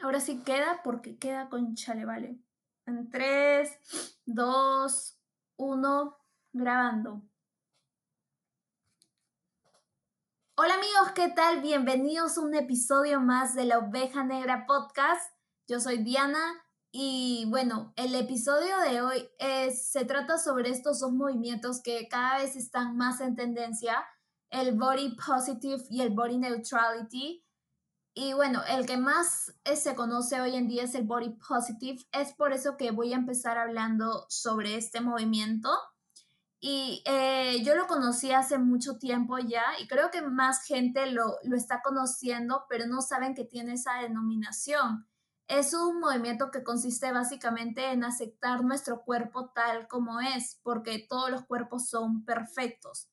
Ahora sí queda porque queda con chale, vale. En 3, 2, 1, grabando. Hola amigos, ¿qué tal? Bienvenidos a un episodio más de la Oveja Negra Podcast. Yo soy Diana y bueno, el episodio de hoy se trata sobre estos dos movimientos que cada vez están más en tendencia, el body positive y el body neutrality. Y bueno, el que más eh, se conoce hoy en día es el body positive. Es por eso que voy a empezar hablando sobre este movimiento. Y eh, yo lo conocí hace mucho tiempo ya y creo que más gente lo, lo está conociendo, pero no saben que tiene esa denominación. Es un movimiento que consiste básicamente en aceptar nuestro cuerpo tal como es, porque todos los cuerpos son perfectos.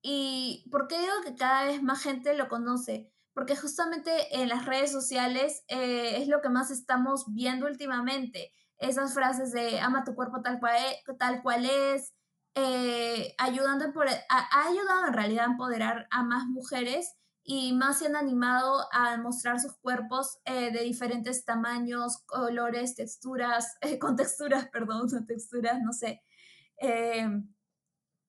¿Y por qué digo que cada vez más gente lo conoce? Porque justamente en las redes sociales eh, es lo que más estamos viendo últimamente. Esas frases de ama tu cuerpo tal cual es, tal cual es eh, ayudando ha, ayudado en realidad a empoderar a más mujeres y más se han animado a mostrar sus cuerpos eh, de diferentes tamaños, colores, texturas, con texturas, perdón, no texturas, no sé.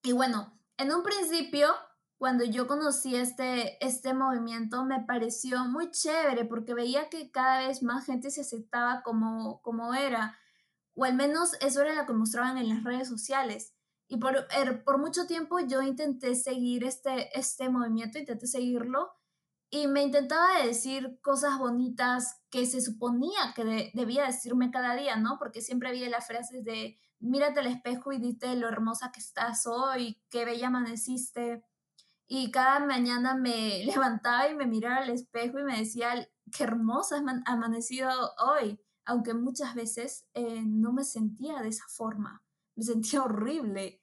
y bueno, en un principio cuando yo conocí este, este movimiento me pareció muy chévere porque veía que cada vez más gente se aceptaba como, como era, o al menos eso era lo que mostraban en las redes sociales. Y por, er, por mucho tiempo yo intenté seguir este, este movimiento, intenté seguirlo, y me intentaba decir cosas bonitas que se suponía que debía decirme cada día, ¿no? Porque siempre había las frases de mírate al espejo y dite lo hermosa que estás hoy, qué bella amaneciste, y cada mañana me levantaba y me miraba al espejo y me decía, qué hermosa has amanecido hoy, aunque muchas veces eh, no me sentía de esa forma, me sentía horrible.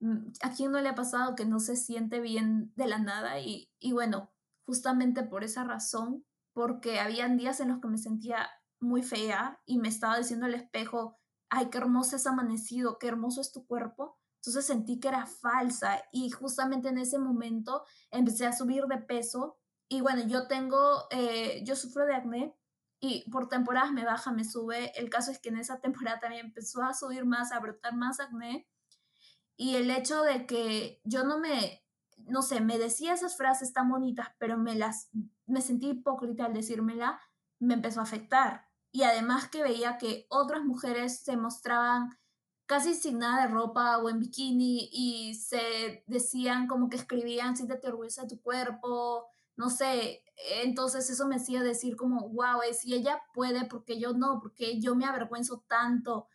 Mm, ¿A quién no le ha pasado que no se siente bien de la nada? Y, y bueno, justamente por esa razón, porque habían días en los que me sentía muy fea y me estaba diciendo al espejo, ay, qué hermosa has amanecido, qué hermoso es tu cuerpo entonces sentí que era falsa y justamente en ese momento empecé a subir de peso y bueno, yo tengo, eh, yo sufro de acné y por temporadas me baja, me sube. El caso es que en esa temporada también empezó a subir más, a brotar más acné y el hecho de que yo no me, no sé, me decía esas frases tan bonitas, pero me las, me sentí hipócrita al decírmela, me empezó a afectar. Y además que veía que otras mujeres se mostraban casi sin nada de ropa o en bikini y se decían como que escribían, siéntete orgullosa de tu cuerpo, no sé, entonces eso me hacía decir como, wow, si ella puede, porque yo no, porque yo me avergüenzo tanto.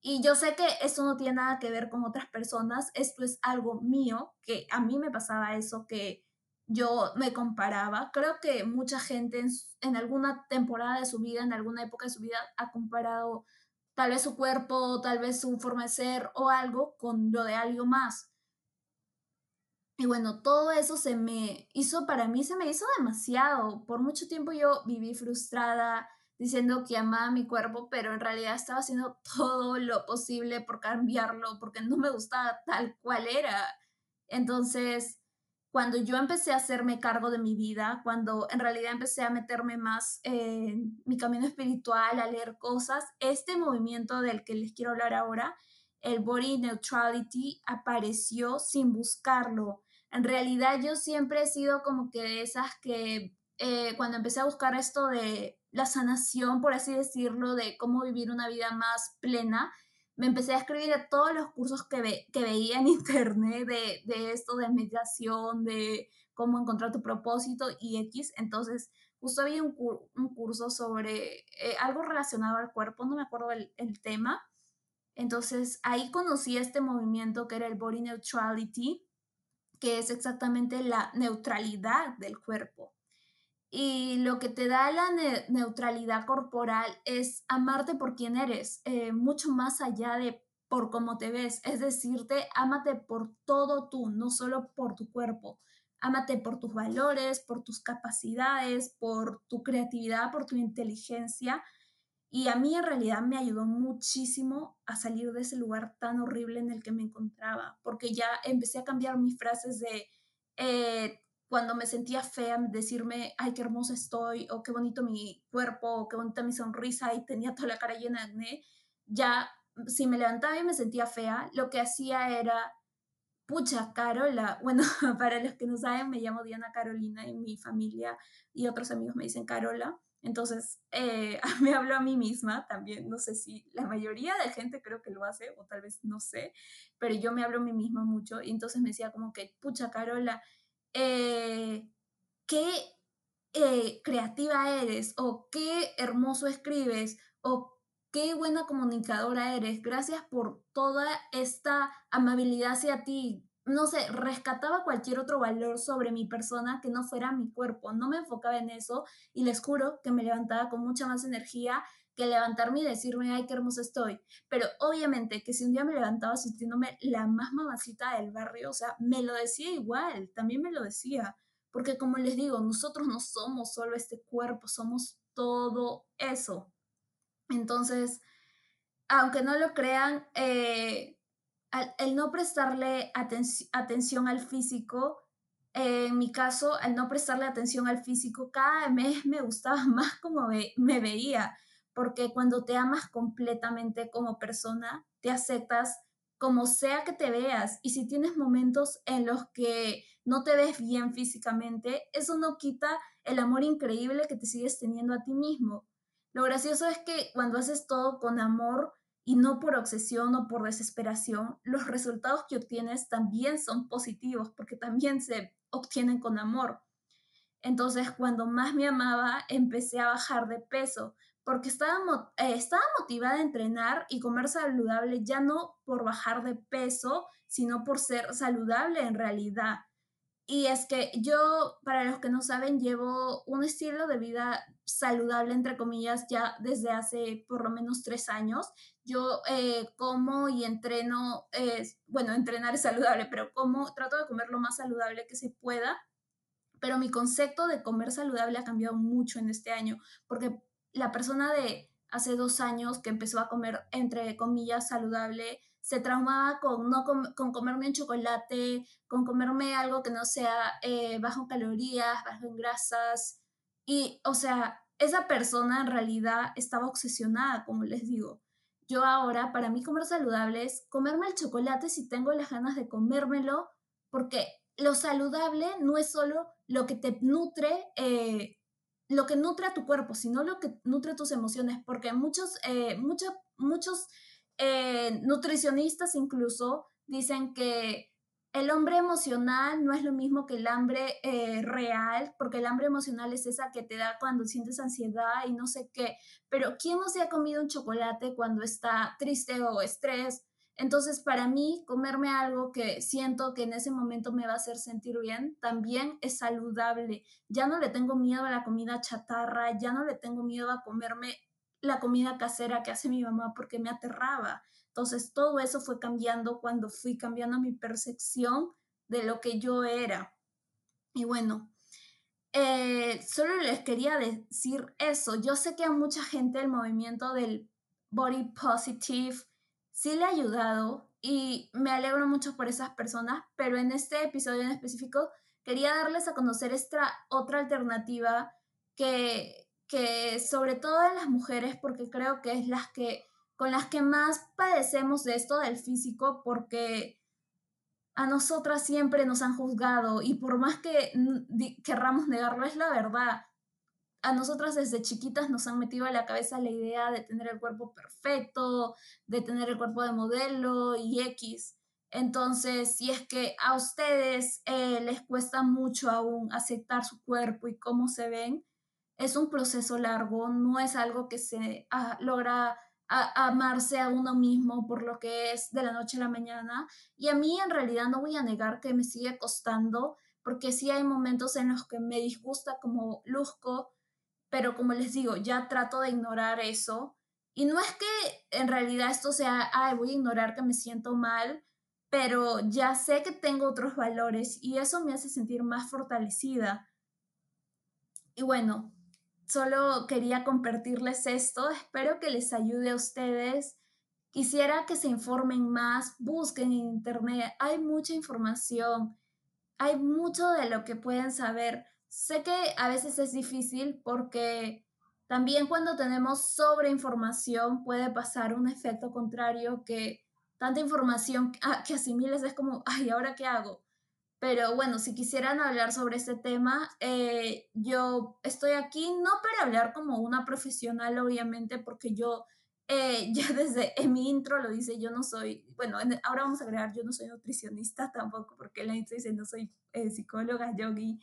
Y yo sé que eso no tiene nada que ver con otras personas, esto es algo mío, que a mí me pasaba eso, que yo me comparaba. Creo que mucha gente en, en alguna temporada de su vida, en alguna época de su vida, ha comparado tal vez su cuerpo, tal vez su forma de ser o algo con lo de algo más. Y bueno, todo eso se me hizo, para mí se me hizo demasiado. Por mucho tiempo yo viví frustrada diciendo que amaba mi cuerpo, pero en realidad estaba haciendo todo lo posible por cambiarlo, porque no me gustaba tal cual era. Entonces, cuando yo empecé a hacerme cargo de mi vida, cuando en realidad empecé a meterme más en mi camino espiritual, a leer cosas, este movimiento del que les quiero hablar ahora, el body neutrality, apareció sin buscarlo. En realidad yo siempre he sido como que de esas que eh, cuando empecé a buscar esto de la sanación, por así decirlo, de cómo vivir una vida más plena, me empecé a escribir a todos los cursos que, que veía en internet de, de, esto de meditación, de cómo encontrar tu propósito y X. Entonces, justo había un, un curso sobre eh, algo relacionado al cuerpo, no me acuerdo el, el, tema. Entonces, ahí conocí este movimiento que era el Body Neutrality, que es exactamente la neutralidad del cuerpo. Y lo que te da la neutralidad corporal es amarte por quien eres, eh, mucho más allá de por cómo te ves. Es decirte, ámate por todo tú, no solo por tu cuerpo. Ámate por tus valores, por tus capacidades, por tu creatividad, por tu inteligencia. Y a mí en realidad me ayudó muchísimo a salir de ese lugar tan horrible en el que me encontraba, porque ya empecé a cambiar mis frases de eh, cuando me sentía fea, decirme, ay, qué hermosa estoy, o qué bonito mi cuerpo, o qué bonita mi sonrisa, y tenía toda la cara llena de acné, ya si me levantaba y me sentía fea, lo que hacía era, pucha, Carola, bueno, para los que no saben, me llamo Diana Carolina y mi familia y otros amigos me dicen Carola. Entonces, eh, me hablo a mí misma también, no sé si la mayoría de gente creo que lo hace, o tal vez no sé, pero yo me hablo a mí misma mucho y entonces me decía como que, pucha, Carola, eh, qué eh, creativa eres, o qué hermoso escribes, o qué buena comunicadora eres, gracias por toda esta amabilidad hacia ti. No sé, rescataba cualquier otro valor sobre mi persona que no fuera mi cuerpo. No me enfocaba en eso y les juro que me levantaba con mucha más energía que levantarme y decirme, ay, qué hermosa estoy. Pero obviamente que si un día me levantaba sintiéndome la más mamacita del barrio, o sea, me lo decía igual, también me lo decía. Porque como les digo, nosotros no somos solo este cuerpo, somos todo eso. Entonces, aunque no lo crean, eh, el no prestarle atención al físico, en mi caso, al no prestarle atención al físico, cada mes me gustaba más como me veía, porque cuando te amas completamente como persona, te aceptas como sea que te veas y si tienes momentos en los que no te ves bien físicamente, eso no quita el amor increíble que te sigues teniendo a ti mismo. Lo gracioso es que cuando haces todo con amor y no por obsesión o por desesperación, los resultados que obtienes también son positivos porque también se obtienen con amor. Entonces, cuando más me amaba, empecé a bajar de peso porque estaba, eh, estaba motivada a entrenar y comer saludable ya no por bajar de peso, sino por ser saludable en realidad. Y es que yo, para los que no saben, llevo un estilo de vida saludable, entre comillas, ya desde hace por lo menos tres años. Yo eh, como y entreno, bueno, entrenar es saludable, pero como, trato de comer lo más saludable que se pueda. Pero mi concepto de comer saludable ha cambiado mucho en este año, porque la persona de hace dos años que empezó a comer, entre comillas, saludable, se traumaba con, no con comerme un chocolate, con comerme algo que no sea eh, bajo en calorías, bajo en grasas. Y, o sea, esa persona en realidad estaba obsesionada, como les digo. Yo ahora, para mí comer saludable es comerme el chocolate si tengo las ganas de comérmelo, porque lo saludable no es solo lo que te nutre, eh, lo que nutre a tu cuerpo, sino lo que nutre tus emociones, porque muchos, eh, muchos, muchos eh, nutricionistas incluso dicen que el hambre emocional no es lo mismo que el hambre eh, real, porque el hambre emocional es esa que te da cuando sientes ansiedad y no sé qué, pero ¿quién no se ha comido un chocolate cuando está triste o estrés? Entonces, para mí, comerme algo que siento que en ese momento me va a hacer sentir bien, también es saludable. Ya no le tengo miedo a la comida chatarra, ya no le tengo miedo a comerme la comida casera que hace mi mamá porque me aterraba. Entonces todo eso fue cambiando cuando fui cambiando mi percepción de lo que yo era. Y bueno, eh, solo les quería decir eso. Yo sé que a mucha gente el movimiento del body positive sí le ha ayudado y me alegro mucho por esas personas, pero en este episodio en específico quería darles a conocer esta otra alternativa que, que sobre todo en las mujeres, porque creo que es las que con las que más padecemos de esto del físico, porque a nosotras siempre nos han juzgado y por más que querramos negarlo, es la verdad. A nosotras desde chiquitas nos han metido a la cabeza la idea de tener el cuerpo perfecto, de tener el cuerpo de modelo y X. Entonces, si es que a ustedes eh, les cuesta mucho aún aceptar su cuerpo y cómo se ven, es un proceso largo, no es algo que se ah, logra amarse a uno mismo por lo que es de la noche a la mañana. Y a mí en realidad no voy a negar que me sigue costando, porque sí hay momentos en los que me disgusta como luzco, pero como les digo, ya trato de ignorar eso. Y no es que en realidad esto sea, ay, voy a ignorar que me siento mal, pero ya sé que tengo otros valores y eso me hace sentir más fortalecida. Y bueno, solo quería compartirles esto. Espero que les ayude a ustedes. Quisiera que se informen más, busquen en internet, hay mucha información. hay mucho de lo que pueden saber. Sé que a veces es difícil porque también cuando tenemos sobreinformación puede pasar un efecto contrario que tanta información que asimiles es como, ay, ¿ahora qué hago? Pero bueno, si quisieran hablar sobre este tema, eh, yo estoy aquí no para hablar como una profesional, obviamente, porque yo eh, ya desde en mi intro lo dice, yo no soy, bueno, ahora vamos a agregar, yo no soy nutricionista tampoco, porque la intro dice, no soy eh, psicóloga, yogi,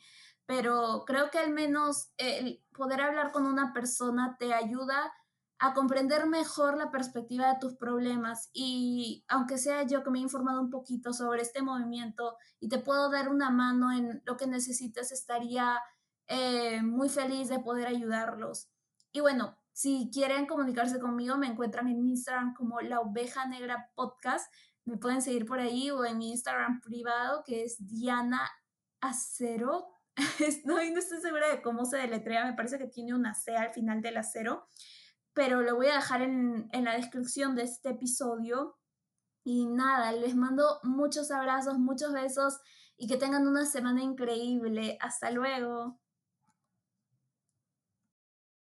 pero creo que al menos el poder hablar con una persona te ayuda a comprender mejor la perspectiva de tus problemas y aunque sea yo que me he informado un poquito sobre este movimiento y te puedo dar una mano en lo que necesites, estaría eh, muy feliz de poder ayudarlos. Y bueno, si quieren comunicarse conmigo, me encuentran en Instagram como la oveja negra podcast. Me pueden seguir por ahí o en mi Instagram privado que es Diana Acero. no, estoy segura de cómo se deletrea, me parece que tiene una C al final del acero pero lo voy a dejar en, en la descripción de este episodio. Y nada, les mando muchos abrazos, muchos besos y que tengan una semana increíble. Hasta luego.